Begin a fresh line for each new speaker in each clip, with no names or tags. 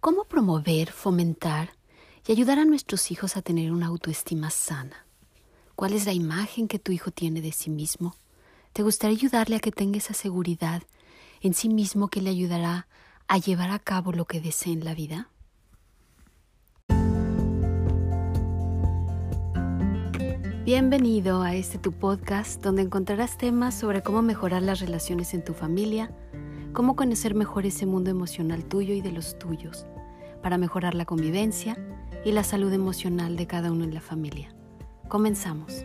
¿Cómo promover, fomentar y ayudar a nuestros hijos a tener una autoestima sana? ¿Cuál es la imagen que tu hijo tiene de sí mismo? ¿Te gustaría ayudarle a que tenga esa seguridad en sí mismo que le ayudará a llevar a cabo lo que desee en la vida? Bienvenido a este tu podcast donde encontrarás temas sobre cómo mejorar las relaciones en tu familia, cómo conocer mejor ese mundo emocional tuyo y de los tuyos, para mejorar la convivencia y la salud emocional de cada uno en la familia. Comenzamos.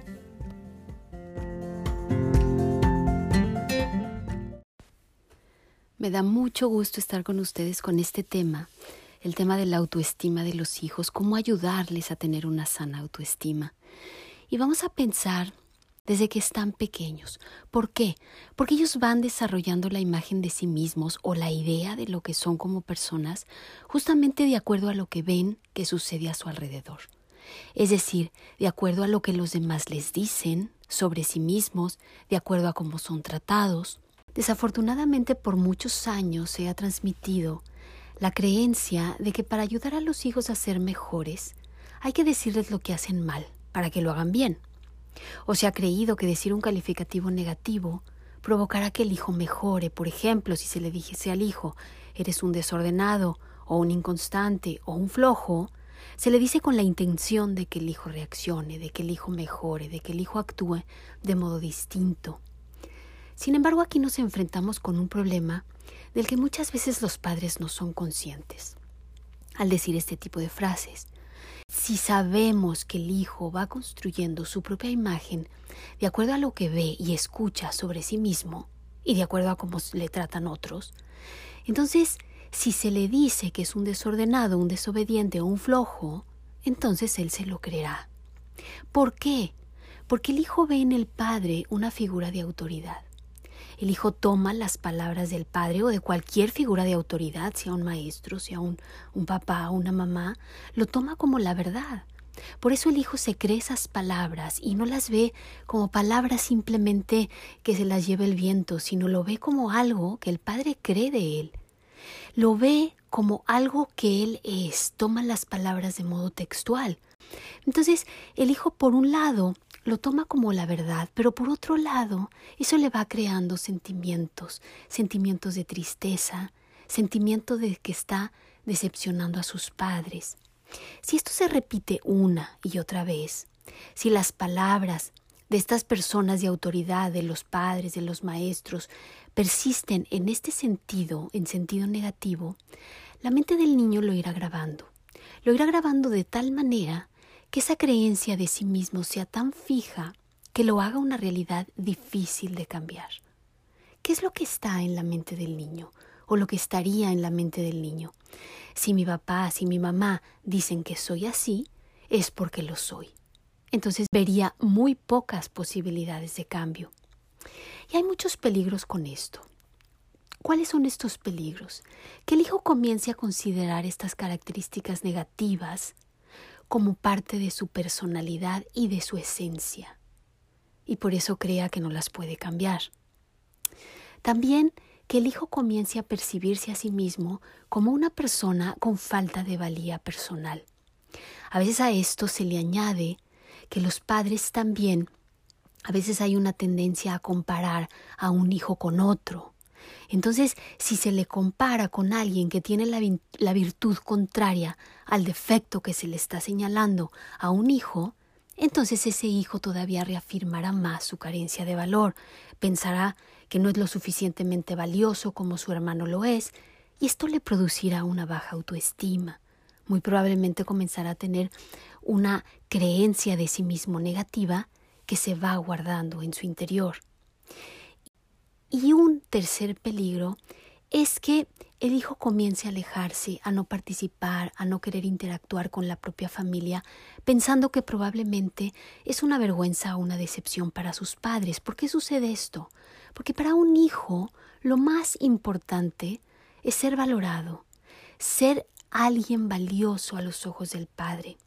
Me da mucho gusto estar con ustedes con este tema, el tema de la autoestima de los hijos, cómo ayudarles a tener una sana autoestima. Y vamos a pensar desde que están pequeños. ¿Por qué? Porque ellos van desarrollando la imagen de sí mismos o la idea de lo que son como personas justamente de acuerdo a lo que ven que sucede a su alrededor. Es decir, de acuerdo a lo que los demás les dicen sobre sí mismos, de acuerdo a cómo son tratados. Desafortunadamente por muchos años se ha transmitido la creencia de que para ayudar a los hijos a ser mejores hay que decirles lo que hacen mal para que lo hagan bien. O se ha creído que decir un calificativo negativo provocará que el hijo mejore. Por ejemplo, si se le dijese al hijo, eres un desordenado, o un inconstante, o un flojo, se le dice con la intención de que el hijo reaccione, de que el hijo mejore, de que el hijo actúe de modo distinto. Sin embargo, aquí nos enfrentamos con un problema del que muchas veces los padres no son conscientes. Al decir este tipo de frases, si sabemos que el hijo va construyendo su propia imagen de acuerdo a lo que ve y escucha sobre sí mismo y de acuerdo a cómo le tratan otros, entonces si se le dice que es un desordenado, un desobediente o un flojo, entonces él se lo creerá. ¿Por qué? Porque el hijo ve en el padre una figura de autoridad. El hijo toma las palabras del padre o de cualquier figura de autoridad, sea un maestro, sea un, un papá, una mamá, lo toma como la verdad. Por eso el hijo se cree esas palabras y no las ve como palabras simplemente que se las lleve el viento, sino lo ve como algo que el padre cree de él. Lo ve como algo que él es, toma las palabras de modo textual. Entonces, el hijo, por un lado, lo toma como la verdad, pero por otro lado, eso le va creando sentimientos, sentimientos de tristeza, sentimiento de que está decepcionando a sus padres. Si esto se repite una y otra vez, si las palabras de estas personas de autoridad, de los padres, de los maestros, persisten en este sentido, en sentido negativo, la mente del niño lo irá grabando. Lo irá grabando de tal manera que esa creencia de sí mismo sea tan fija que lo haga una realidad difícil de cambiar. ¿Qué es lo que está en la mente del niño o lo que estaría en la mente del niño? Si mi papá, si mi mamá dicen que soy así, es porque lo soy. Entonces vería muy pocas posibilidades de cambio. Y hay muchos peligros con esto. ¿Cuáles son estos peligros? Que el hijo comience a considerar estas características negativas como parte de su personalidad y de su esencia, y por eso crea que no las puede cambiar. También que el hijo comience a percibirse a sí mismo como una persona con falta de valía personal. A veces a esto se le añade que los padres también, a veces hay una tendencia a comparar a un hijo con otro, entonces, si se le compara con alguien que tiene la, virtud contraria al defecto que se le está señalando a un hijo, entonces ese hijo todavía reafirmará más su carencia de valor, pensará que no es lo suficientemente valioso como su hermano lo es, y esto le producirá una baja autoestima. Muy probablemente comenzará a tener una creencia de sí mismo negativa que se va guardando en su interior. Y un tercer peligro es que el hijo comience a alejarse, a no participar, a no querer interactuar con la propia familia, pensando que probablemente es una vergüenza o una decepción para sus padres. ¿Por qué sucede esto? Porque para un hijo lo más importante es ser valorado, ser alguien valioso a los ojos del padre.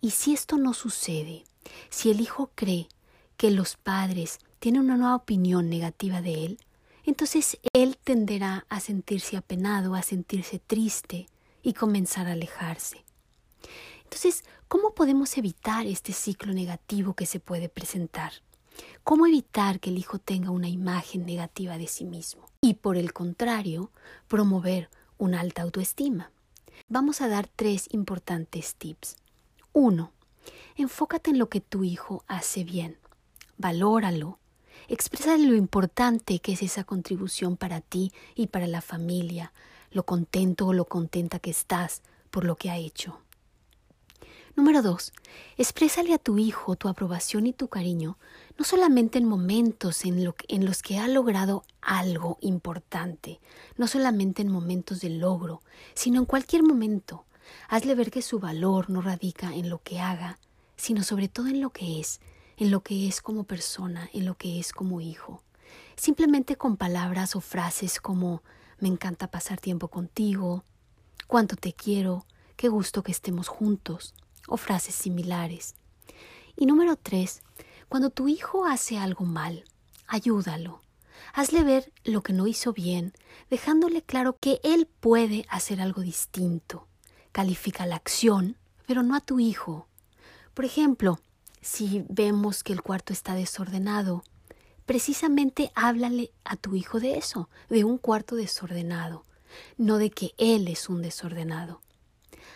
Y si esto no sucede, si el hijo cree que los padres tiene una nueva opinión negativa de él, entonces él tenderá a sentirse apenado, a sentirse triste y comenzar a alejarse. Entonces, ¿cómo podemos evitar este ciclo negativo que se puede presentar? ¿Cómo evitar que el hijo tenga una imagen negativa de sí mismo? Y por el contrario, promover una alta autoestima. Vamos a dar tres importantes tips. Uno, enfócate en lo que tu hijo hace bien. Valóralo. Expresa lo importante que es esa contribución para ti y para la familia, lo contento o lo contenta que estás por lo que ha hecho. Número dos, exprésale a tu hijo tu aprobación y tu cariño, no solamente en momentos en, los que ha logrado algo importante, no solamente en momentos de logro, sino en cualquier momento. Hazle ver que su valor no radica en lo que haga, sino sobre todo en lo que es, en lo que es como persona, en lo que es como hijo. Simplemente con palabras o frases como me encanta pasar tiempo contigo, cuánto te quiero, qué gusto que estemos juntos o frases similares. Y número tres, cuando tu hijo hace algo mal, ayúdalo. Hazle ver lo que no hizo bien, dejándole claro que él puede hacer algo distinto. Califica la acción, pero no a tu hijo. Por ejemplo, si vemos que el cuarto está desordenado, precisamente háblale a tu hijo de eso, de un cuarto desordenado, no de que él es un desordenado.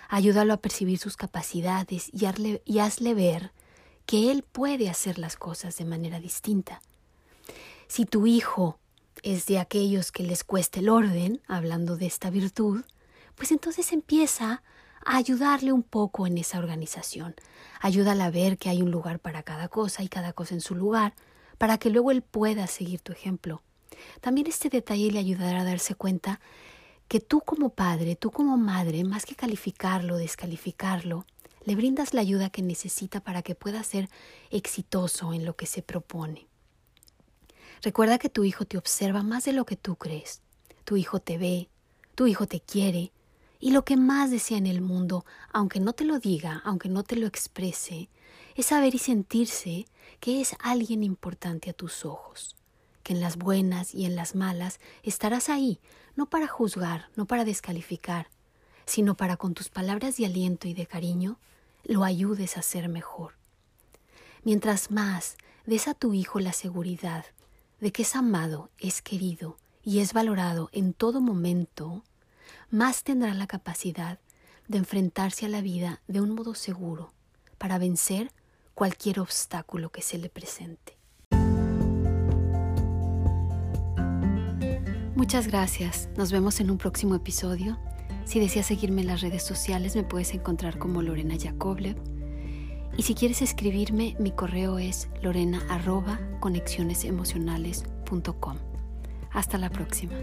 Ayúdalo a percibir sus capacidades y, hazle ver que él puede hacer las cosas de manera distinta. Si tu hijo es de aquellos que les cuesta el orden, hablando de esta virtud, pues entonces empieza a ayudarle un poco en esa organización. Ayúdala a ver que hay un lugar para cada cosa y cada cosa en su lugar, para que luego él pueda seguir tu ejemplo. También este detalle le ayudará a darse cuenta que tú como padre, tú como madre, más que calificarlo, descalificarlo, le brindas la ayuda que necesita para que pueda ser exitoso en lo que se propone. Recuerda que tu hijo te observa más de lo que tú crees. Tu hijo te ve, tu hijo te quiere, y lo que más desea en el mundo, aunque no te lo diga, aunque no te lo exprese, es saber y sentirse que es alguien importante a tus ojos que en las buenas y en las malas estarás ahí, no para juzgar, no para descalificar, sino para con tus palabras de aliento y de cariño lo ayudes a ser mejor. Mientras más des a tu hijo la seguridad de que es amado, es querido y es valorado en todo momento, más tendrá la capacidad de enfrentarse a la vida de un modo seguro para vencer cualquier obstáculo que se le presente. Muchas gracias. Nos vemos en un próximo episodio. Si deseas seguirme en las redes sociales, me puedes encontrar como Lorena Yakovlev. Y si quieres escribirme, mi correo es lorena Hasta la próxima.